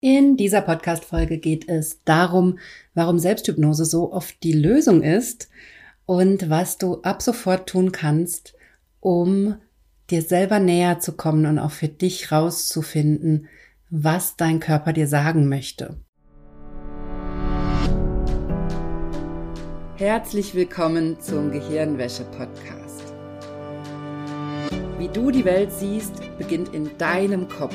In dieser Podcast-Folge geht es darum, warum Selbsthypnose so oft die Lösung ist und was du ab sofort tun kannst, um dir selber näher zu kommen und auch für dich rauszufinden, was dein Körper dir sagen möchte. Herzlich willkommen zum Gehirnwäsche-Podcast. Wie du die Welt siehst, beginnt in deinem Kopf.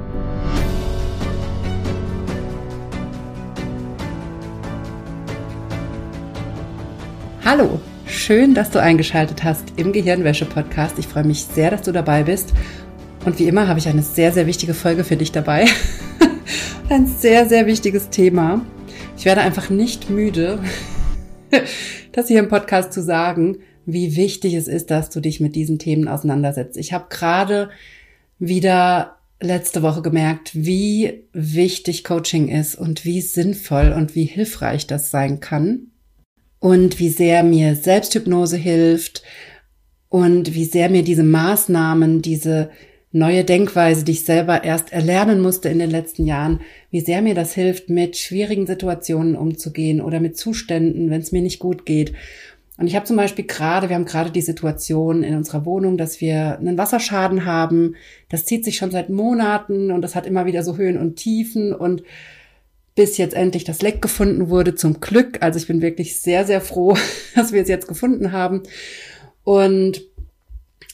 Hallo, schön, dass du eingeschaltet hast im Gehirnwäsche-Podcast. Ich freue mich sehr, dass du dabei bist. Und wie immer habe ich eine sehr, sehr wichtige Folge für dich dabei. Ein sehr, sehr wichtiges Thema. Ich werde einfach nicht müde, das hier im Podcast zu sagen, wie wichtig es ist, dass du dich mit diesen Themen auseinandersetzt. Ich habe gerade wieder letzte Woche gemerkt, wie wichtig Coaching ist und wie sinnvoll und wie hilfreich das sein kann und wie sehr mir Selbsthypnose hilft und wie sehr mir diese Maßnahmen, diese neue Denkweise, die ich selber erst erlernen musste in den letzten Jahren, wie sehr mir das hilft, mit schwierigen Situationen umzugehen oder mit Zuständen, wenn es mir nicht gut geht. Und ich habe zum Beispiel gerade, wir haben gerade die Situation in unserer Wohnung, dass wir einen Wasserschaden haben. Das zieht sich schon seit Monaten und das hat immer wieder so Höhen und Tiefen und bis jetzt endlich das Leck gefunden wurde, zum Glück. Also ich bin wirklich sehr, sehr froh, dass wir es jetzt gefunden haben. Und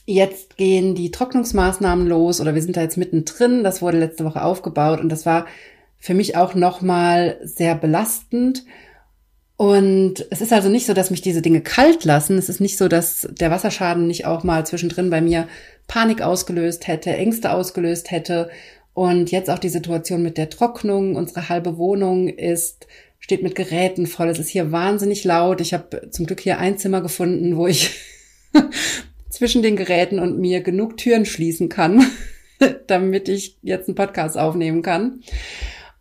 jetzt gehen die Trocknungsmaßnahmen los oder wir sind da jetzt mittendrin. Das wurde letzte Woche aufgebaut und das war für mich auch nochmal sehr belastend. Und es ist also nicht so, dass mich diese Dinge kalt lassen. Es ist nicht so, dass der Wasserschaden nicht auch mal zwischendrin bei mir Panik ausgelöst hätte, Ängste ausgelöst hätte und jetzt auch die Situation mit der Trocknung. Unsere halbe Wohnung ist steht mit Geräten voll. Es ist hier wahnsinnig laut. Ich habe zum Glück hier ein Zimmer gefunden, wo ich zwischen den Geräten und mir genug Türen schließen kann, damit ich jetzt einen Podcast aufnehmen kann.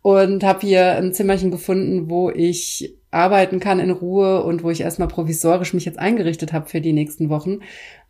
Und habe hier ein Zimmerchen gefunden, wo ich arbeiten kann in Ruhe und wo ich erstmal provisorisch mich jetzt eingerichtet habe für die nächsten Wochen.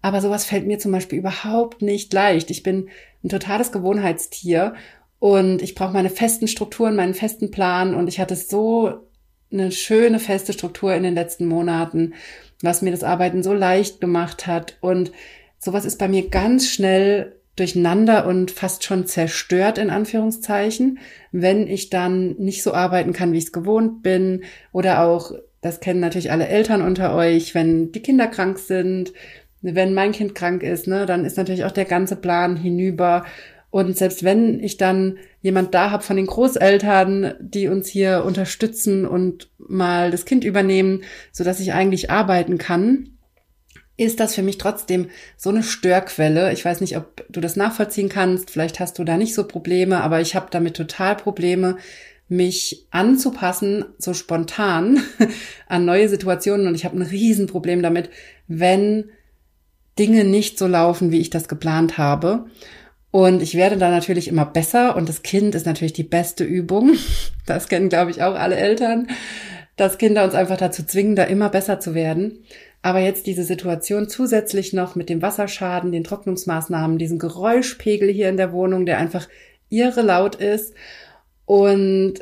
Aber sowas fällt mir zum Beispiel überhaupt nicht leicht. Ich bin ein totales Gewohnheitstier. Und ich brauche meine festen Strukturen, meinen festen Plan. Und ich hatte so eine schöne feste Struktur in den letzten Monaten, was mir das Arbeiten so leicht gemacht hat. Und sowas ist bei mir ganz schnell durcheinander und fast schon zerstört in Anführungszeichen, wenn ich dann nicht so arbeiten kann, wie ich es gewohnt bin. Oder auch, das kennen natürlich alle Eltern unter euch, wenn die Kinder krank sind, wenn mein Kind krank ist, ne, dann ist natürlich auch der ganze Plan hinüber. Und selbst wenn ich dann jemand da habe von den Großeltern, die uns hier unterstützen und mal das Kind übernehmen, so dass ich eigentlich arbeiten kann, ist das für mich trotzdem so eine Störquelle. Ich weiß nicht, ob du das nachvollziehen kannst. Vielleicht hast du da nicht so Probleme, aber ich habe damit total Probleme, mich anzupassen, so spontan an neue Situationen. Und ich habe ein Riesenproblem damit, wenn Dinge nicht so laufen, wie ich das geplant habe. Und ich werde da natürlich immer besser und das Kind ist natürlich die beste Übung. Das kennen, glaube ich, auch alle Eltern, dass Kinder uns einfach dazu zwingen, da immer besser zu werden. Aber jetzt diese Situation zusätzlich noch mit dem Wasserschaden, den Trocknungsmaßnahmen, diesen Geräuschpegel hier in der Wohnung, der einfach irre laut ist und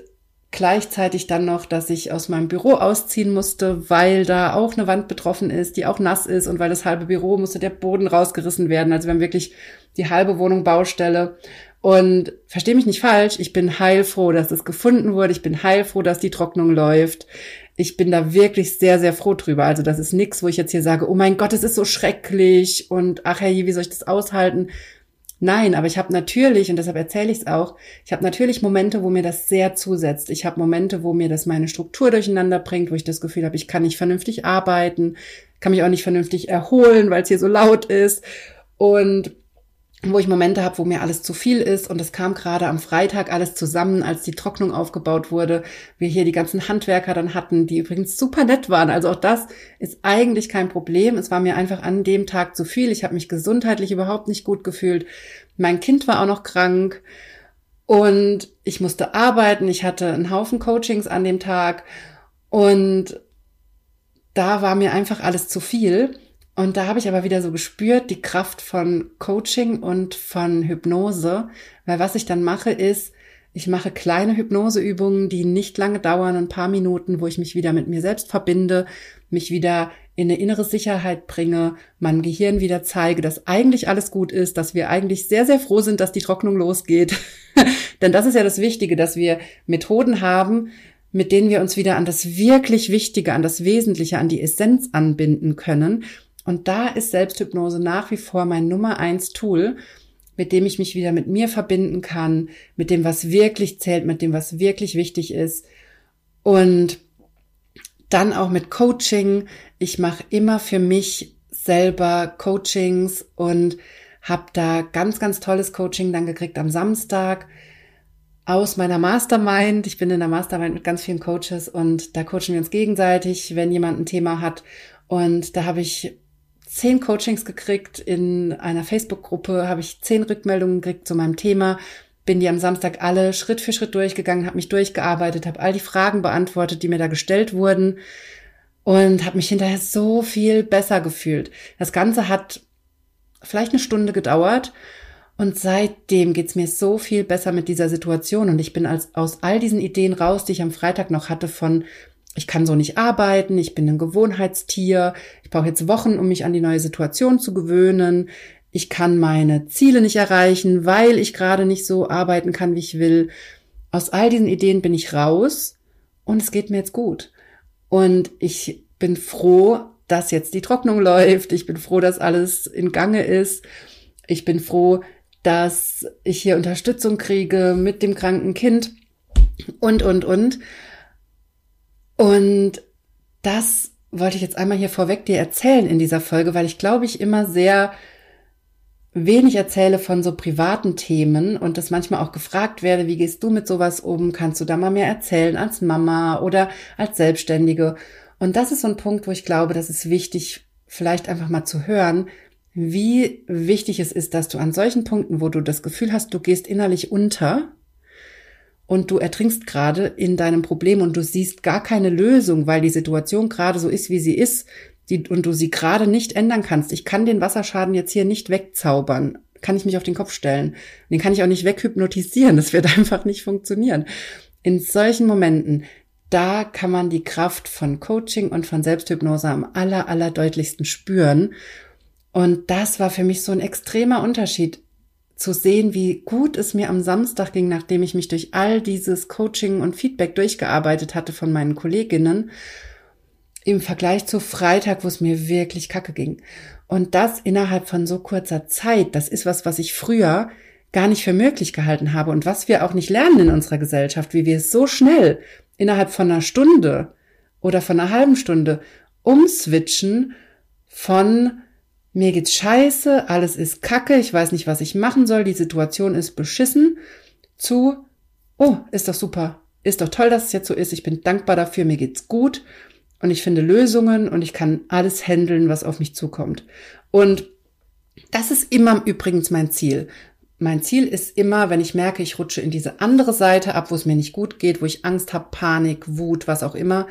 Gleichzeitig dann noch, dass ich aus meinem Büro ausziehen musste, weil da auch eine Wand betroffen ist, die auch nass ist und weil das halbe Büro musste der Boden rausgerissen werden. Also wir haben wirklich die halbe Wohnung Baustelle. Und verstehe mich nicht falsch, ich bin heilfroh, dass es gefunden wurde. Ich bin heilfroh, dass die Trocknung läuft. Ich bin da wirklich sehr, sehr froh drüber. Also das ist nichts, wo ich jetzt hier sage, oh mein Gott, es ist so schrecklich und ach hey, wie soll ich das aushalten? Nein, aber ich habe natürlich, und deshalb erzähle ich es auch, ich habe natürlich Momente, wo mir das sehr zusetzt. Ich habe Momente, wo mir das meine Struktur durcheinander bringt, wo ich das Gefühl habe, ich kann nicht vernünftig arbeiten, kann mich auch nicht vernünftig erholen, weil es hier so laut ist. Und wo ich Momente habe, wo mir alles zu viel ist. Und es kam gerade am Freitag alles zusammen, als die Trocknung aufgebaut wurde. Wir hier die ganzen Handwerker dann hatten, die übrigens super nett waren. Also auch das ist eigentlich kein Problem. Es war mir einfach an dem Tag zu viel. Ich habe mich gesundheitlich überhaupt nicht gut gefühlt. Mein Kind war auch noch krank. Und ich musste arbeiten. Ich hatte einen Haufen Coachings an dem Tag. Und da war mir einfach alles zu viel. Und da habe ich aber wieder so gespürt, die Kraft von Coaching und von Hypnose. Weil was ich dann mache, ist, ich mache kleine Hypnoseübungen, die nicht lange dauern, ein paar Minuten, wo ich mich wieder mit mir selbst verbinde, mich wieder in eine innere Sicherheit bringe, meinem Gehirn wieder zeige, dass eigentlich alles gut ist, dass wir eigentlich sehr, sehr froh sind, dass die Trocknung losgeht. Denn das ist ja das Wichtige, dass wir Methoden haben, mit denen wir uns wieder an das wirklich Wichtige, an das Wesentliche, an die Essenz anbinden können und da ist Selbsthypnose nach wie vor mein Nummer eins Tool, mit dem ich mich wieder mit mir verbinden kann, mit dem, was wirklich zählt, mit dem, was wirklich wichtig ist. Und dann auch mit Coaching. Ich mache immer für mich selber Coachings und habe da ganz, ganz tolles Coaching dann gekriegt am Samstag aus meiner Mastermind. Ich bin in der Mastermind mit ganz vielen Coaches und da coachen wir uns gegenseitig, wenn jemand ein Thema hat. Und da habe ich zehn Coachings gekriegt. In einer Facebook-Gruppe habe ich zehn Rückmeldungen gekriegt zu meinem Thema. Bin die am Samstag alle Schritt für Schritt durchgegangen, habe mich durchgearbeitet, habe all die Fragen beantwortet, die mir da gestellt wurden und habe mich hinterher so viel besser gefühlt. Das Ganze hat vielleicht eine Stunde gedauert und seitdem geht's mir so viel besser mit dieser Situation und ich bin als, aus all diesen Ideen raus, die ich am Freitag noch hatte von ich kann so nicht arbeiten, ich bin ein Gewohnheitstier, ich brauche jetzt Wochen, um mich an die neue Situation zu gewöhnen, ich kann meine Ziele nicht erreichen, weil ich gerade nicht so arbeiten kann, wie ich will. Aus all diesen Ideen bin ich raus und es geht mir jetzt gut. Und ich bin froh, dass jetzt die Trocknung läuft. Ich bin froh, dass alles in Gange ist. Ich bin froh, dass ich hier Unterstützung kriege mit dem kranken Kind und, und, und. Und das wollte ich jetzt einmal hier vorweg dir erzählen in dieser Folge, weil ich glaube ich immer sehr wenig erzähle von so privaten Themen und das manchmal auch gefragt werde, wie gehst du mit sowas um? Kannst du da mal mehr erzählen als Mama oder als Selbstständige? Und das ist so ein Punkt, wo ich glaube, das ist wichtig, vielleicht einfach mal zu hören, wie wichtig es ist, dass du an solchen Punkten, wo du das Gefühl hast, du gehst innerlich unter, und du ertrinkst gerade in deinem Problem und du siehst gar keine Lösung, weil die Situation gerade so ist, wie sie ist, die, und du sie gerade nicht ändern kannst. Ich kann den Wasserschaden jetzt hier nicht wegzaubern. Kann ich mich auf den Kopf stellen. Den kann ich auch nicht weghypnotisieren. Das wird einfach nicht funktionieren. In solchen Momenten, da kann man die Kraft von Coaching und von Selbsthypnose am aller, aller deutlichsten spüren. Und das war für mich so ein extremer Unterschied zu sehen, wie gut es mir am Samstag ging, nachdem ich mich durch all dieses Coaching und Feedback durchgearbeitet hatte von meinen Kolleginnen, im Vergleich zu Freitag, wo es mir wirklich kacke ging. Und das innerhalb von so kurzer Zeit, das ist was, was ich früher gar nicht für möglich gehalten habe und was wir auch nicht lernen in unserer Gesellschaft, wie wir es so schnell innerhalb von einer Stunde oder von einer halben Stunde umswitchen von mir geht's scheiße, alles ist kacke, ich weiß nicht, was ich machen soll, die Situation ist beschissen, zu, oh, ist doch super, ist doch toll, dass es jetzt so ist, ich bin dankbar dafür, mir geht's gut und ich finde Lösungen und ich kann alles handeln, was auf mich zukommt. Und das ist immer übrigens mein Ziel. Mein Ziel ist immer, wenn ich merke, ich rutsche in diese andere Seite ab, wo es mir nicht gut geht, wo ich Angst habe, Panik, Wut, was auch immer,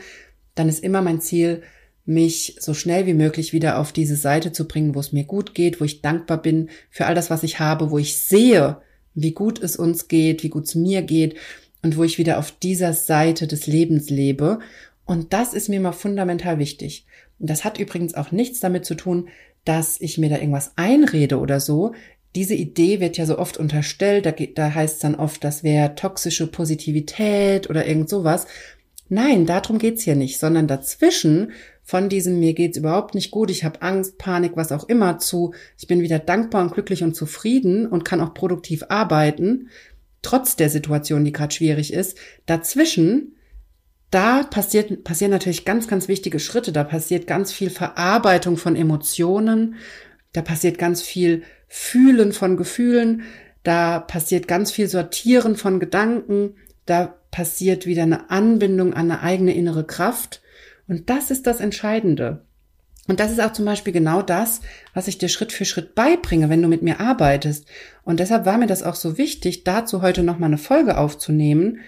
dann ist immer mein Ziel, mich so schnell wie möglich wieder auf diese Seite zu bringen, wo es mir gut geht, wo ich dankbar bin für all das, was ich habe, wo ich sehe, wie gut es uns geht, wie gut es mir geht und wo ich wieder auf dieser Seite des Lebens lebe. Und das ist mir mal fundamental wichtig. Und das hat übrigens auch nichts damit zu tun, dass ich mir da irgendwas einrede oder so. Diese Idee wird ja so oft unterstellt, da, da heißt es dann oft, das wäre toxische Positivität oder irgend sowas. Nein, darum geht's hier nicht, sondern dazwischen von diesem mir geht's überhaupt nicht gut, ich habe Angst, Panik, was auch immer zu, ich bin wieder dankbar und glücklich und zufrieden und kann auch produktiv arbeiten, trotz der Situation, die gerade schwierig ist. Dazwischen, da passiert, passieren natürlich ganz, ganz wichtige Schritte, da passiert ganz viel Verarbeitung von Emotionen, da passiert ganz viel Fühlen von Gefühlen, da passiert ganz viel Sortieren von Gedanken, da passiert wieder eine Anbindung an eine eigene innere Kraft. Und das ist das Entscheidende. Und das ist auch zum Beispiel genau das, was ich dir Schritt für Schritt beibringe, wenn du mit mir arbeitest. Und deshalb war mir das auch so wichtig, dazu heute nochmal eine Folge aufzunehmen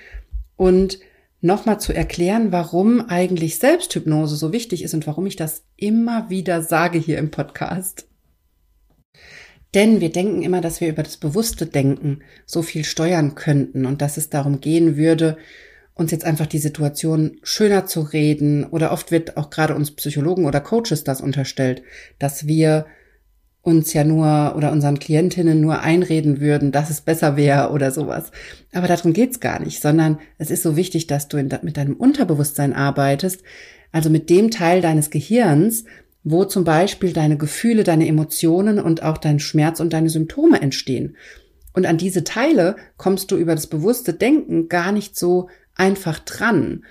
und nochmal zu erklären, warum eigentlich Selbsthypnose so wichtig ist und warum ich das immer wieder sage hier im Podcast. Denn wir denken immer, dass wir über das bewusste Denken so viel steuern könnten und dass es darum gehen würde, uns jetzt einfach die Situation schöner zu reden oder oft wird auch gerade uns Psychologen oder Coaches das unterstellt, dass wir uns ja nur oder unseren Klientinnen nur einreden würden, dass es besser wäre oder sowas. Aber darum geht's gar nicht, sondern es ist so wichtig, dass du in, mit deinem Unterbewusstsein arbeitest, also mit dem Teil deines Gehirns, wo zum Beispiel deine Gefühle, deine Emotionen und auch dein Schmerz und deine Symptome entstehen. Und an diese Teile kommst du über das bewusste Denken gar nicht so einfach dran,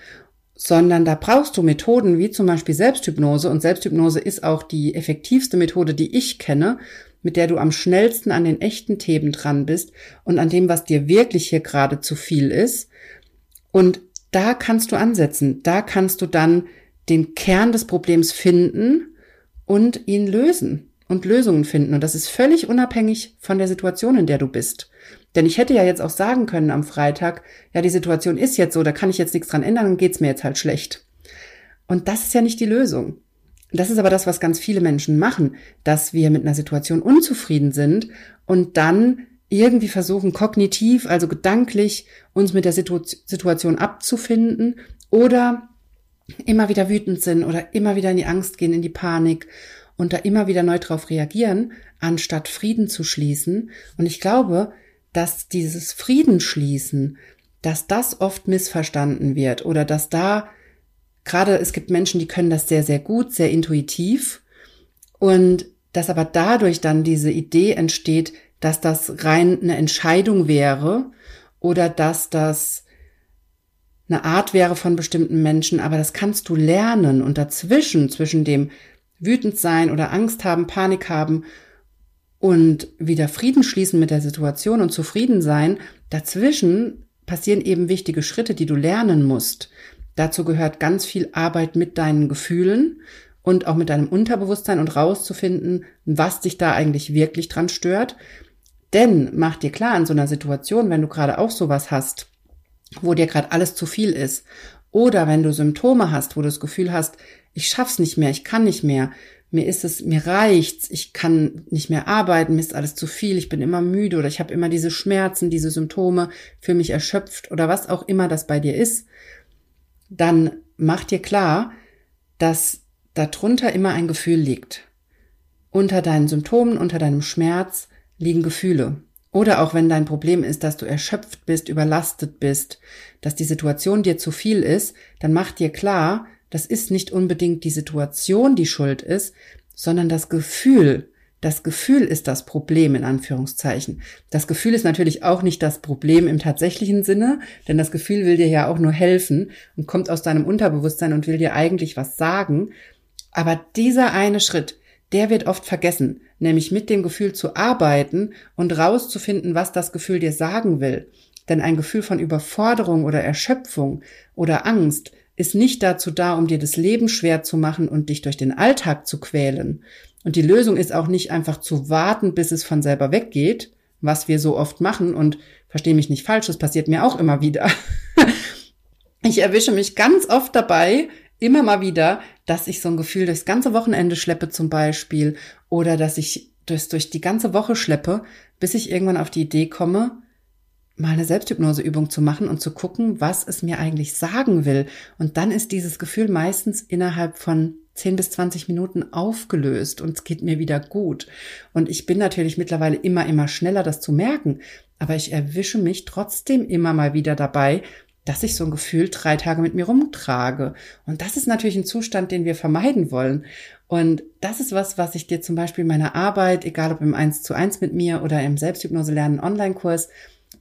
sondern da brauchst du Methoden wie zum Beispiel Selbsthypnose und Selbsthypnose ist auch die effektivste Methode, die ich kenne, mit der du am schnellsten an den echten Themen dran bist und an dem, was dir wirklich hier gerade zu viel ist. Und da kannst du ansetzen, da kannst du dann den Kern des Problems finden und ihn lösen und Lösungen finden. Und das ist völlig unabhängig von der Situation, in der du bist. Denn ich hätte ja jetzt auch sagen können am Freitag, ja, die Situation ist jetzt so, da kann ich jetzt nichts dran ändern, dann geht's mir jetzt halt schlecht. Und das ist ja nicht die Lösung. Das ist aber das, was ganz viele Menschen machen, dass wir mit einer Situation unzufrieden sind und dann irgendwie versuchen, kognitiv, also gedanklich, uns mit der Situ Situation abzufinden oder immer wieder wütend sind oder immer wieder in die Angst gehen, in die Panik und da immer wieder neu drauf reagieren, anstatt Frieden zu schließen. Und ich glaube, dass dieses Friedensschließen, dass das oft missverstanden wird oder dass da gerade es gibt Menschen, die können das sehr, sehr gut, sehr intuitiv und dass aber dadurch dann diese Idee entsteht, dass das rein eine Entscheidung wäre oder dass das eine Art wäre von bestimmten Menschen, aber das kannst du lernen und dazwischen, zwischen dem wütend sein oder Angst haben, Panik haben und wieder Frieden schließen mit der Situation und zufrieden sein, dazwischen passieren eben wichtige Schritte, die du lernen musst. Dazu gehört ganz viel Arbeit mit deinen Gefühlen und auch mit deinem Unterbewusstsein und rauszufinden, was dich da eigentlich wirklich dran stört. Denn mach dir klar, in so einer Situation, wenn du gerade auch sowas hast, wo dir gerade alles zu viel ist, oder wenn du Symptome hast, wo du das Gefühl hast, ich schaff's nicht mehr, ich kann nicht mehr, mir ist es, mir reicht's, ich kann nicht mehr arbeiten, mir ist alles zu viel, ich bin immer müde oder ich habe immer diese Schmerzen, diese Symptome, für mich erschöpft oder was auch immer das bei dir ist, dann mach dir klar, dass darunter immer ein Gefühl liegt. Unter deinen Symptomen, unter deinem Schmerz liegen Gefühle. Oder auch wenn dein Problem ist, dass du erschöpft bist, überlastet bist, dass die Situation dir zu viel ist, dann mach dir klar, das ist nicht unbedingt die Situation, die schuld ist, sondern das Gefühl. Das Gefühl ist das Problem in Anführungszeichen. Das Gefühl ist natürlich auch nicht das Problem im tatsächlichen Sinne, denn das Gefühl will dir ja auch nur helfen und kommt aus deinem Unterbewusstsein und will dir eigentlich was sagen. Aber dieser eine Schritt, der wird oft vergessen, nämlich mit dem Gefühl zu arbeiten und rauszufinden, was das Gefühl dir sagen will. Denn ein Gefühl von Überforderung oder Erschöpfung oder Angst ist nicht dazu da, um dir das Leben schwer zu machen und dich durch den Alltag zu quälen. Und die Lösung ist auch nicht einfach zu warten, bis es von selber weggeht, was wir so oft machen. Und verstehe mich nicht falsch, das passiert mir auch immer wieder. ich erwische mich ganz oft dabei, immer mal wieder, dass ich so ein Gefühl durchs ganze Wochenende schleppe zum Beispiel oder dass ich das durch die ganze Woche schleppe, bis ich irgendwann auf die Idee komme, mal eine Selbsthypnoseübung zu machen und zu gucken, was es mir eigentlich sagen will. Und dann ist dieses Gefühl meistens innerhalb von 10 bis 20 Minuten aufgelöst und es geht mir wieder gut. Und ich bin natürlich mittlerweile immer, immer schneller, das zu merken. Aber ich erwische mich trotzdem immer mal wieder dabei, dass ich so ein Gefühl drei Tage mit mir rumtrage. Und das ist natürlich ein Zustand, den wir vermeiden wollen. Und das ist was, was ich dir zum Beispiel in meiner Arbeit, egal ob im 1 zu 1 mit mir oder im Selbsthypnose lernen Online-Kurs,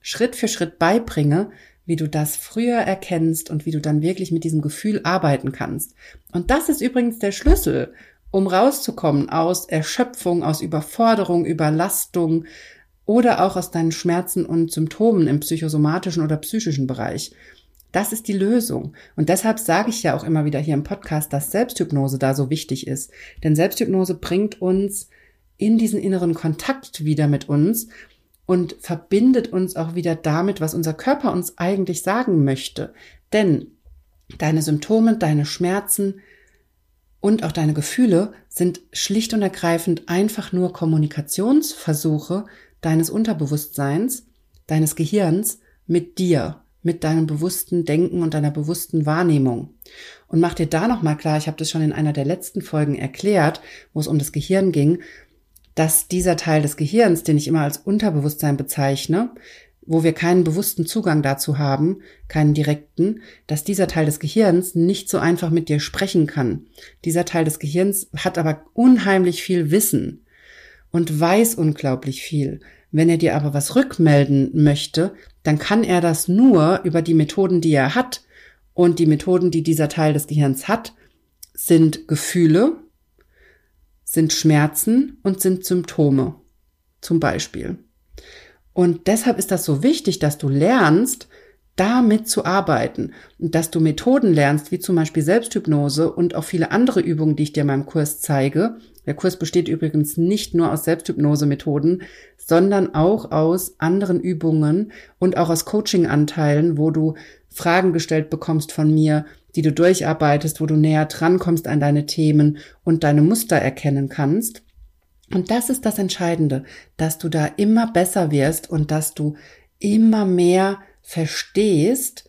Schritt für Schritt beibringe, wie du das früher erkennst und wie du dann wirklich mit diesem Gefühl arbeiten kannst. Und das ist übrigens der Schlüssel, um rauszukommen aus Erschöpfung, aus Überforderung, Überlastung oder auch aus deinen Schmerzen und Symptomen im psychosomatischen oder psychischen Bereich. Das ist die Lösung. Und deshalb sage ich ja auch immer wieder hier im Podcast, dass Selbsthypnose da so wichtig ist. Denn Selbsthypnose bringt uns in diesen inneren Kontakt wieder mit uns und verbindet uns auch wieder damit, was unser Körper uns eigentlich sagen möchte. Denn deine Symptome, deine Schmerzen und auch deine Gefühle sind schlicht und ergreifend einfach nur Kommunikationsversuche deines Unterbewusstseins, deines Gehirns mit dir mit deinem bewussten Denken und deiner bewussten Wahrnehmung. Und mach dir da nochmal klar, ich habe das schon in einer der letzten Folgen erklärt, wo es um das Gehirn ging, dass dieser Teil des Gehirns, den ich immer als Unterbewusstsein bezeichne, wo wir keinen bewussten Zugang dazu haben, keinen direkten, dass dieser Teil des Gehirns nicht so einfach mit dir sprechen kann. Dieser Teil des Gehirns hat aber unheimlich viel Wissen und weiß unglaublich viel. Wenn er dir aber was rückmelden möchte, dann kann er das nur über die Methoden, die er hat. Und die Methoden, die dieser Teil des Gehirns hat, sind Gefühle, sind Schmerzen und sind Symptome. Zum Beispiel. Und deshalb ist das so wichtig, dass du lernst, damit zu arbeiten und dass du Methoden lernst, wie zum Beispiel Selbsthypnose und auch viele andere Übungen, die ich dir in meinem Kurs zeige, der Kurs besteht übrigens nicht nur aus Selbsthypnose-Methoden, sondern auch aus anderen Übungen und auch aus Coaching-Anteilen, wo du Fragen gestellt bekommst von mir, die du durcharbeitest, wo du näher drankommst an deine Themen und deine Muster erkennen kannst. Und das ist das Entscheidende, dass du da immer besser wirst und dass du immer mehr verstehst,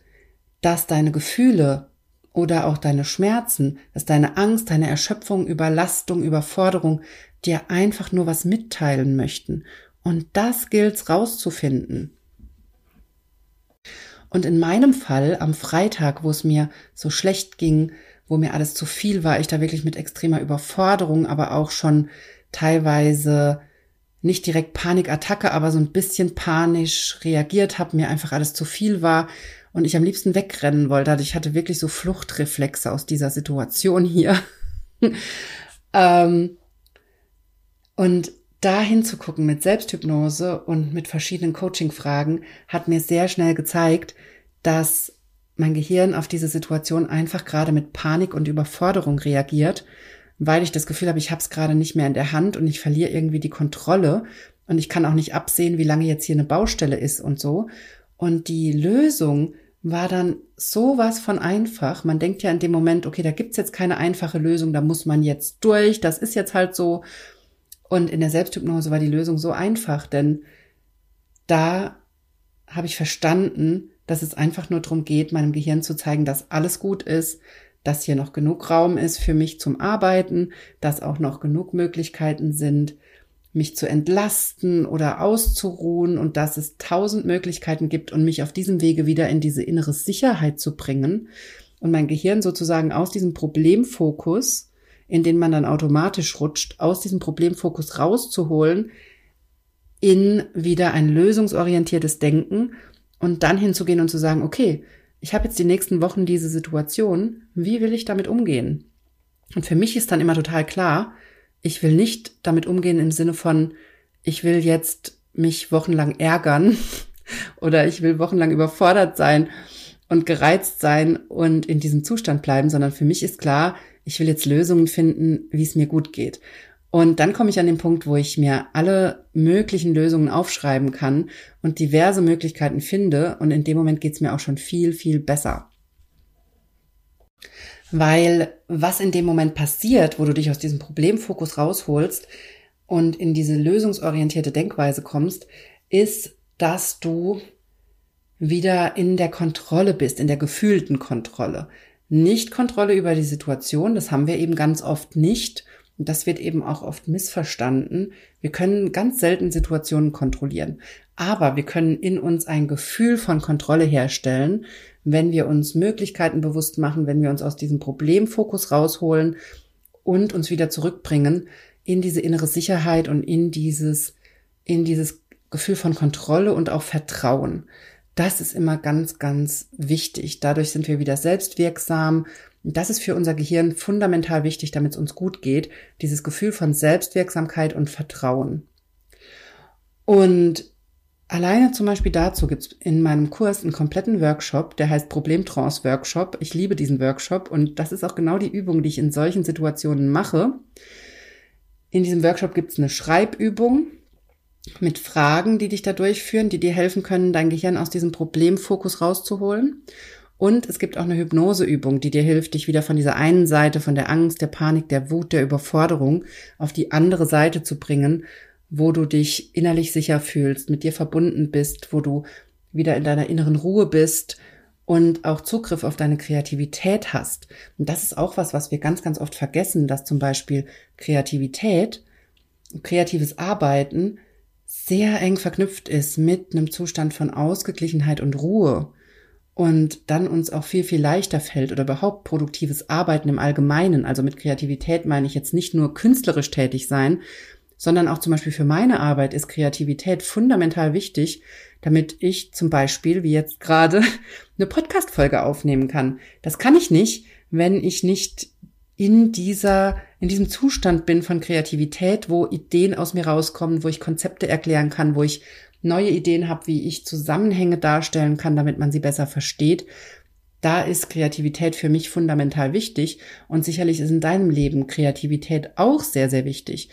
dass deine Gefühle oder auch deine Schmerzen, dass deine Angst, deine Erschöpfung, Überlastung, Überforderung dir einfach nur was mitteilen möchten. Und das gilt's rauszufinden. Und in meinem Fall am Freitag, wo es mir so schlecht ging, wo mir alles zu viel war, ich da wirklich mit extremer Überforderung, aber auch schon teilweise nicht direkt Panikattacke, aber so ein bisschen panisch reagiert habe, mir einfach alles zu viel war und ich am liebsten wegrennen wollte. Also ich hatte wirklich so Fluchtreflexe aus dieser Situation hier. ähm, und da hinzugucken mit Selbsthypnose und mit verschiedenen Coaching-Fragen hat mir sehr schnell gezeigt, dass mein Gehirn auf diese Situation einfach gerade mit Panik und Überforderung reagiert, weil ich das Gefühl habe, ich habe es gerade nicht mehr in der Hand und ich verliere irgendwie die Kontrolle und ich kann auch nicht absehen, wie lange jetzt hier eine Baustelle ist und so. Und die Lösung war dann sowas von einfach. Man denkt ja in dem Moment, okay, da gibt's jetzt keine einfache Lösung, da muss man jetzt durch, das ist jetzt halt so. Und in der Selbsthypnose war die Lösung so einfach, denn da habe ich verstanden, dass es einfach nur darum geht, meinem Gehirn zu zeigen, dass alles gut ist, dass hier noch genug Raum ist für mich zum Arbeiten, dass auch noch genug Möglichkeiten sind, mich zu entlasten oder auszuruhen und dass es tausend Möglichkeiten gibt und mich auf diesem Wege wieder in diese innere Sicherheit zu bringen und mein Gehirn sozusagen aus diesem Problemfokus, in den man dann automatisch rutscht, aus diesem Problemfokus rauszuholen in wieder ein lösungsorientiertes Denken und dann hinzugehen und zu sagen, okay, ich habe jetzt die nächsten Wochen diese Situation, wie will ich damit umgehen? Und für mich ist dann immer total klar, ich will nicht damit umgehen im Sinne von, ich will jetzt mich wochenlang ärgern oder ich will wochenlang überfordert sein und gereizt sein und in diesem Zustand bleiben, sondern für mich ist klar, ich will jetzt Lösungen finden, wie es mir gut geht. Und dann komme ich an den Punkt, wo ich mir alle möglichen Lösungen aufschreiben kann und diverse Möglichkeiten finde. Und in dem Moment geht es mir auch schon viel, viel besser. Weil was in dem Moment passiert, wo du dich aus diesem Problemfokus rausholst und in diese lösungsorientierte Denkweise kommst, ist, dass du wieder in der Kontrolle bist, in der gefühlten Kontrolle. Nicht Kontrolle über die Situation, das haben wir eben ganz oft nicht. Und das wird eben auch oft missverstanden. Wir können ganz selten Situationen kontrollieren. Aber wir können in uns ein Gefühl von Kontrolle herstellen, wenn wir uns Möglichkeiten bewusst machen, wenn wir uns aus diesem Problemfokus rausholen und uns wieder zurückbringen in diese innere Sicherheit und in dieses, in dieses Gefühl von Kontrolle und auch Vertrauen. Das ist immer ganz, ganz wichtig. Dadurch sind wir wieder selbstwirksam. Das ist für unser Gehirn fundamental wichtig, damit es uns gut geht. Dieses Gefühl von Selbstwirksamkeit und Vertrauen. Und alleine zum Beispiel dazu gibt es in meinem Kurs einen kompletten Workshop, der heißt Problemtrance Workshop. Ich liebe diesen Workshop und das ist auch genau die Übung, die ich in solchen Situationen mache. In diesem Workshop gibt es eine Schreibübung mit Fragen, die dich da durchführen, die dir helfen können, dein Gehirn aus diesem Problemfokus rauszuholen. Und es gibt auch eine Hypnoseübung, die dir hilft, dich wieder von dieser einen Seite, von der Angst, der Panik, der Wut, der Überforderung auf die andere Seite zu bringen, wo du dich innerlich sicher fühlst, mit dir verbunden bist, wo du wieder in deiner inneren Ruhe bist und auch Zugriff auf deine Kreativität hast. Und das ist auch was, was wir ganz, ganz oft vergessen, dass zum Beispiel Kreativität, kreatives Arbeiten sehr eng verknüpft ist mit einem Zustand von Ausgeglichenheit und Ruhe und dann uns auch viel, viel leichter fällt oder überhaupt produktives Arbeiten im Allgemeinen. Also mit Kreativität meine ich jetzt nicht nur künstlerisch tätig sein, sondern auch zum Beispiel für meine Arbeit ist Kreativität fundamental wichtig, damit ich zum Beispiel, wie jetzt gerade, eine Podcast-Folge aufnehmen kann. Das kann ich nicht, wenn ich nicht in dieser, in diesem Zustand bin von Kreativität, wo Ideen aus mir rauskommen, wo ich Konzepte erklären kann, wo ich neue Ideen habe, wie ich Zusammenhänge darstellen kann, damit man sie besser versteht. Da ist Kreativität für mich fundamental wichtig und sicherlich ist in deinem Leben Kreativität auch sehr, sehr wichtig.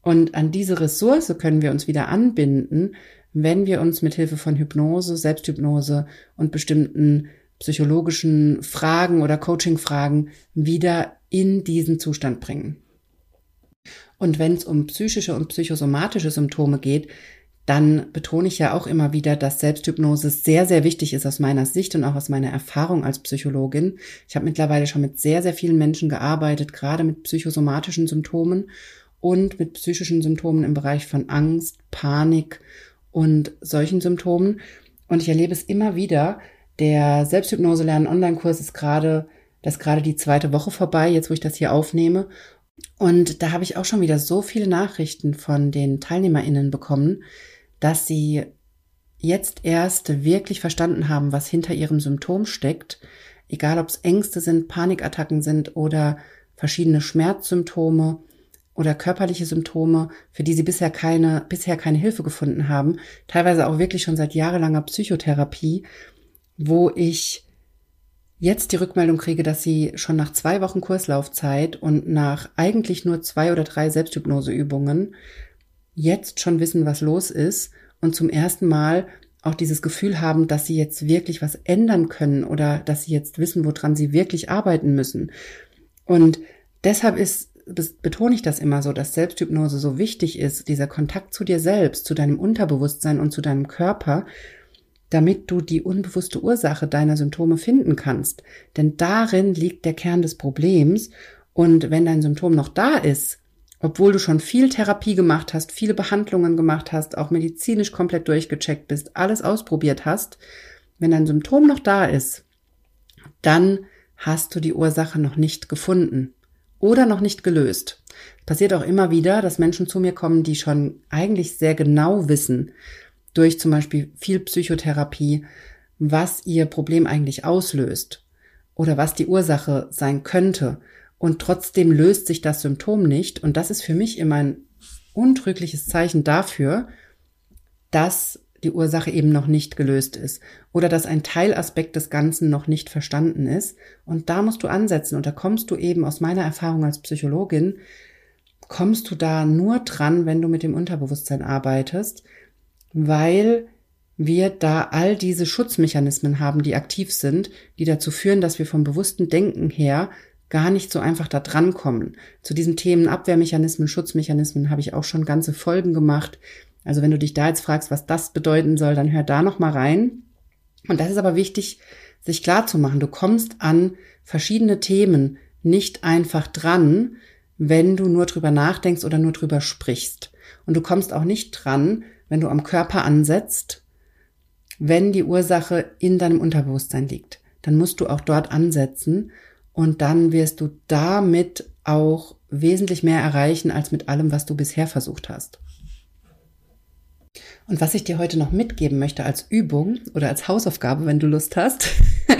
Und an diese Ressource können wir uns wieder anbinden, wenn wir uns mit Hilfe von Hypnose, Selbsthypnose und bestimmten psychologischen Fragen oder Coaching-Fragen wieder in diesen Zustand bringen. Und wenn es um psychische und psychosomatische Symptome geht, dann betone ich ja auch immer wieder, dass Selbsthypnose sehr, sehr wichtig ist aus meiner Sicht und auch aus meiner Erfahrung als Psychologin. Ich habe mittlerweile schon mit sehr, sehr vielen Menschen gearbeitet, gerade mit psychosomatischen Symptomen und mit psychischen Symptomen im Bereich von Angst, Panik und solchen Symptomen. Und ich erlebe es immer wieder. Der Selbsthypnose lernen Online-Kurs ist gerade, das ist gerade die zweite Woche vorbei, jetzt wo ich das hier aufnehme. Und da habe ich auch schon wieder so viele Nachrichten von den TeilnehmerInnen bekommen, dass sie jetzt erst wirklich verstanden haben, was hinter ihrem Symptom steckt, egal ob es Ängste sind, Panikattacken sind oder verschiedene Schmerzsymptome oder körperliche Symptome, für die sie bisher keine, bisher keine Hilfe gefunden haben, teilweise auch wirklich schon seit jahrelanger Psychotherapie, wo ich jetzt die Rückmeldung kriege, dass sie schon nach zwei Wochen Kurslaufzeit und nach eigentlich nur zwei oder drei Selbsthypnoseübungen jetzt schon wissen, was los ist und zum ersten Mal auch dieses Gefühl haben, dass sie jetzt wirklich was ändern können oder dass sie jetzt wissen, woran sie wirklich arbeiten müssen. Und deshalb ist, betone ich das immer so, dass Selbsthypnose so wichtig ist, dieser Kontakt zu dir selbst, zu deinem Unterbewusstsein und zu deinem Körper, damit du die unbewusste Ursache deiner Symptome finden kannst. Denn darin liegt der Kern des Problems. Und wenn dein Symptom noch da ist, obwohl du schon viel Therapie gemacht hast, viele Behandlungen gemacht hast, auch medizinisch komplett durchgecheckt bist, alles ausprobiert hast, wenn dein Symptom noch da ist, dann hast du die Ursache noch nicht gefunden oder noch nicht gelöst. Passiert auch immer wieder, dass Menschen zu mir kommen, die schon eigentlich sehr genau wissen, durch zum Beispiel viel Psychotherapie, was ihr Problem eigentlich auslöst oder was die Ursache sein könnte und trotzdem löst sich das Symptom nicht. Und das ist für mich immer ein untrügliches Zeichen dafür, dass die Ursache eben noch nicht gelöst ist oder dass ein Teilaspekt des Ganzen noch nicht verstanden ist. Und da musst du ansetzen und da kommst du eben aus meiner Erfahrung als Psychologin, kommst du da nur dran, wenn du mit dem Unterbewusstsein arbeitest, weil wir da all diese Schutzmechanismen haben, die aktiv sind, die dazu führen, dass wir vom bewussten Denken her gar nicht so einfach da drankommen. Zu diesen Themen Abwehrmechanismen, Schutzmechanismen habe ich auch schon ganze Folgen gemacht. Also wenn du dich da jetzt fragst, was das bedeuten soll, dann hör da noch mal rein. Und das ist aber wichtig, sich klar zu machen. Du kommst an verschiedene Themen nicht einfach dran, wenn du nur drüber nachdenkst oder nur drüber sprichst. Und du kommst auch nicht dran, wenn du am Körper ansetzt, wenn die Ursache in deinem Unterbewusstsein liegt. Dann musst du auch dort ansetzen und dann wirst du damit auch wesentlich mehr erreichen als mit allem, was du bisher versucht hast. Und was ich dir heute noch mitgeben möchte als Übung oder als Hausaufgabe, wenn du Lust hast,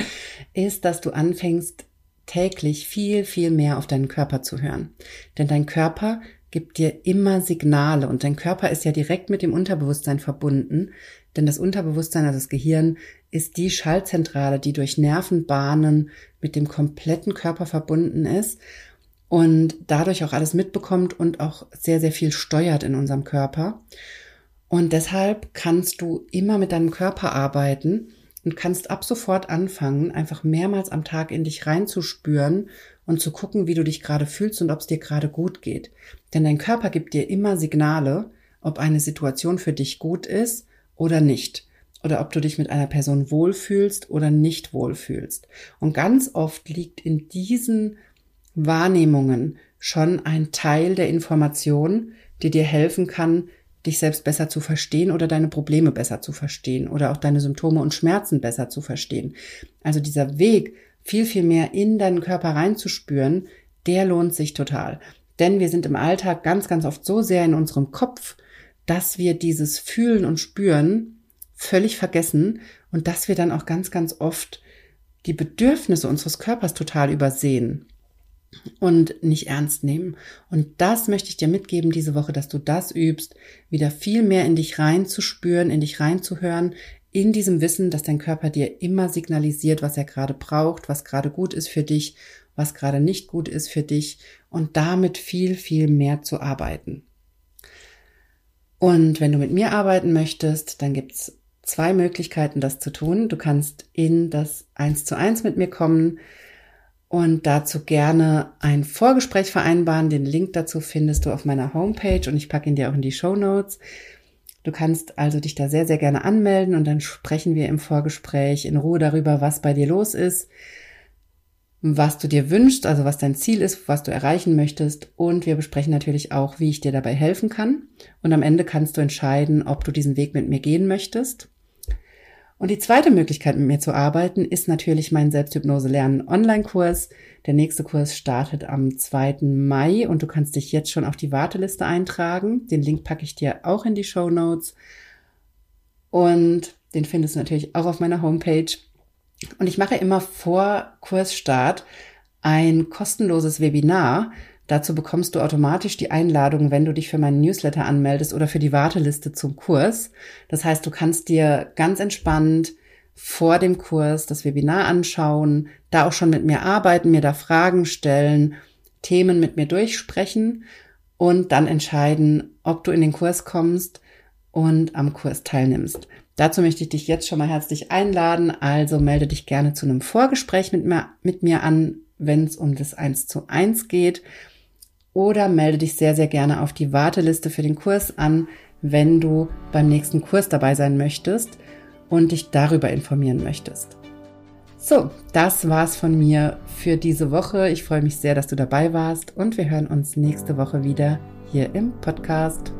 ist, dass du anfängst, täglich viel, viel mehr auf deinen Körper zu hören. Denn dein Körper gibt dir immer Signale und dein Körper ist ja direkt mit dem Unterbewusstsein verbunden, denn das Unterbewusstsein, also das Gehirn, ist die Schaltzentrale, die durch Nervenbahnen mit dem kompletten Körper verbunden ist und dadurch auch alles mitbekommt und auch sehr, sehr viel steuert in unserem Körper. Und deshalb kannst du immer mit deinem Körper arbeiten und kannst ab sofort anfangen, einfach mehrmals am Tag in dich reinzuspüren und zu gucken, wie du dich gerade fühlst und ob es dir gerade gut geht. Denn dein Körper gibt dir immer Signale, ob eine Situation für dich gut ist oder nicht. Oder ob du dich mit einer Person wohlfühlst oder nicht wohlfühlst. Und ganz oft liegt in diesen Wahrnehmungen schon ein Teil der Information, die dir helfen kann, dich selbst besser zu verstehen oder deine Probleme besser zu verstehen oder auch deine Symptome und Schmerzen besser zu verstehen. Also dieser Weg, viel, viel mehr in deinen Körper reinzuspüren, der lohnt sich total. Denn wir sind im Alltag ganz, ganz oft so sehr in unserem Kopf, dass wir dieses Fühlen und Spüren völlig vergessen und dass wir dann auch ganz, ganz oft die Bedürfnisse unseres Körpers total übersehen und nicht ernst nehmen. Und das möchte ich dir mitgeben diese Woche, dass du das übst, wieder viel mehr in dich reinzuspüren, in dich reinzuhören, in diesem Wissen, dass dein Körper dir immer signalisiert, was er gerade braucht, was gerade gut ist für dich, was gerade nicht gut ist für dich und damit viel, viel mehr zu arbeiten. Und wenn du mit mir arbeiten möchtest, dann gibt's zwei Möglichkeiten, das zu tun. Du kannst in das Eins zu eins mit mir kommen und dazu gerne ein Vorgespräch vereinbaren. Den Link dazu findest du auf meiner Homepage und ich packe ihn dir auch in die Show Notes. Du kannst also dich da sehr, sehr gerne anmelden und dann sprechen wir im Vorgespräch in Ruhe darüber, was bei dir los ist, was du dir wünschst, also was dein Ziel ist, was du erreichen möchtest. Und wir besprechen natürlich auch, wie ich dir dabei helfen kann. Und am Ende kannst du entscheiden, ob du diesen Weg mit mir gehen möchtest. Und die zweite Möglichkeit, mit mir zu arbeiten, ist natürlich mein Selbsthypnose lernen Online-Kurs. Der nächste Kurs startet am 2. Mai und du kannst dich jetzt schon auf die Warteliste eintragen. Den Link packe ich dir auch in die Show Notes. Und den findest du natürlich auch auf meiner Homepage. Und ich mache immer vor Kursstart ein kostenloses Webinar, Dazu bekommst du automatisch die Einladung, wenn du dich für meinen Newsletter anmeldest oder für die Warteliste zum Kurs. Das heißt, du kannst dir ganz entspannt vor dem Kurs das Webinar anschauen, da auch schon mit mir arbeiten, mir da Fragen stellen, Themen mit mir durchsprechen und dann entscheiden, ob du in den Kurs kommst und am Kurs teilnimmst. Dazu möchte ich dich jetzt schon mal herzlich einladen. Also melde dich gerne zu einem Vorgespräch mit mir, mit mir an, wenn es um das 1 zu 1 geht oder melde dich sehr, sehr gerne auf die Warteliste für den Kurs an, wenn du beim nächsten Kurs dabei sein möchtest und dich darüber informieren möchtest. So, das war's von mir für diese Woche. Ich freue mich sehr, dass du dabei warst und wir hören uns nächste Woche wieder hier im Podcast.